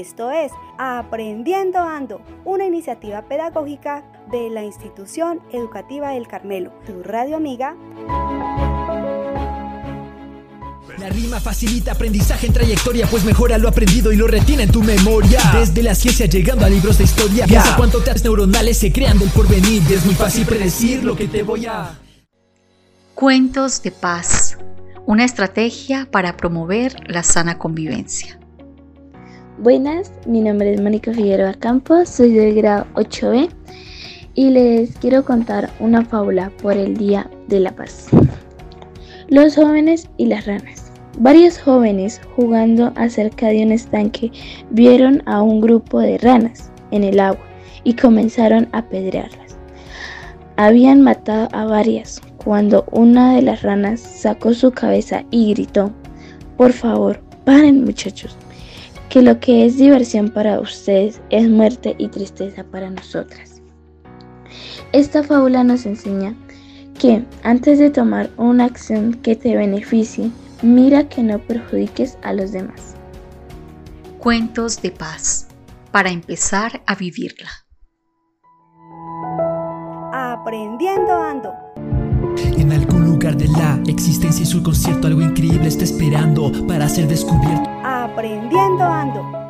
Esto es Aprendiendo Ando, una iniciativa pedagógica de la Institución Educativa del Carmelo, tu radio amiga. La rima facilita aprendizaje en trayectoria, pues mejora lo aprendido y lo retiene en tu memoria. Desde la ciencia llegando a libros de historia, piensa cuánto teas neuronales se crean del porvenir. Y es muy fácil predecir lo que te voy a. Cuentos de paz, una estrategia para promover la sana convivencia. Buenas, mi nombre es Mónica Figueroa Campos, soy del grado 8B y les quiero contar una fábula por el Día de la Paz. Los jóvenes y las ranas. Varios jóvenes jugando acerca de un estanque vieron a un grupo de ranas en el agua y comenzaron a apedrearlas. Habían matado a varias cuando una de las ranas sacó su cabeza y gritó, por favor, paren muchachos, que lo que es diversión para ustedes es muerte y tristeza para nosotras. Esta fábula nos enseña que antes de tomar una acción que te beneficie, mira que no perjudiques a los demás. Cuentos de paz para empezar a vivirla. Aprendiendo ando. En algún lugar de la existencia y su concierto algo increíble está esperando para ser descubierto. Aprendiendo ando.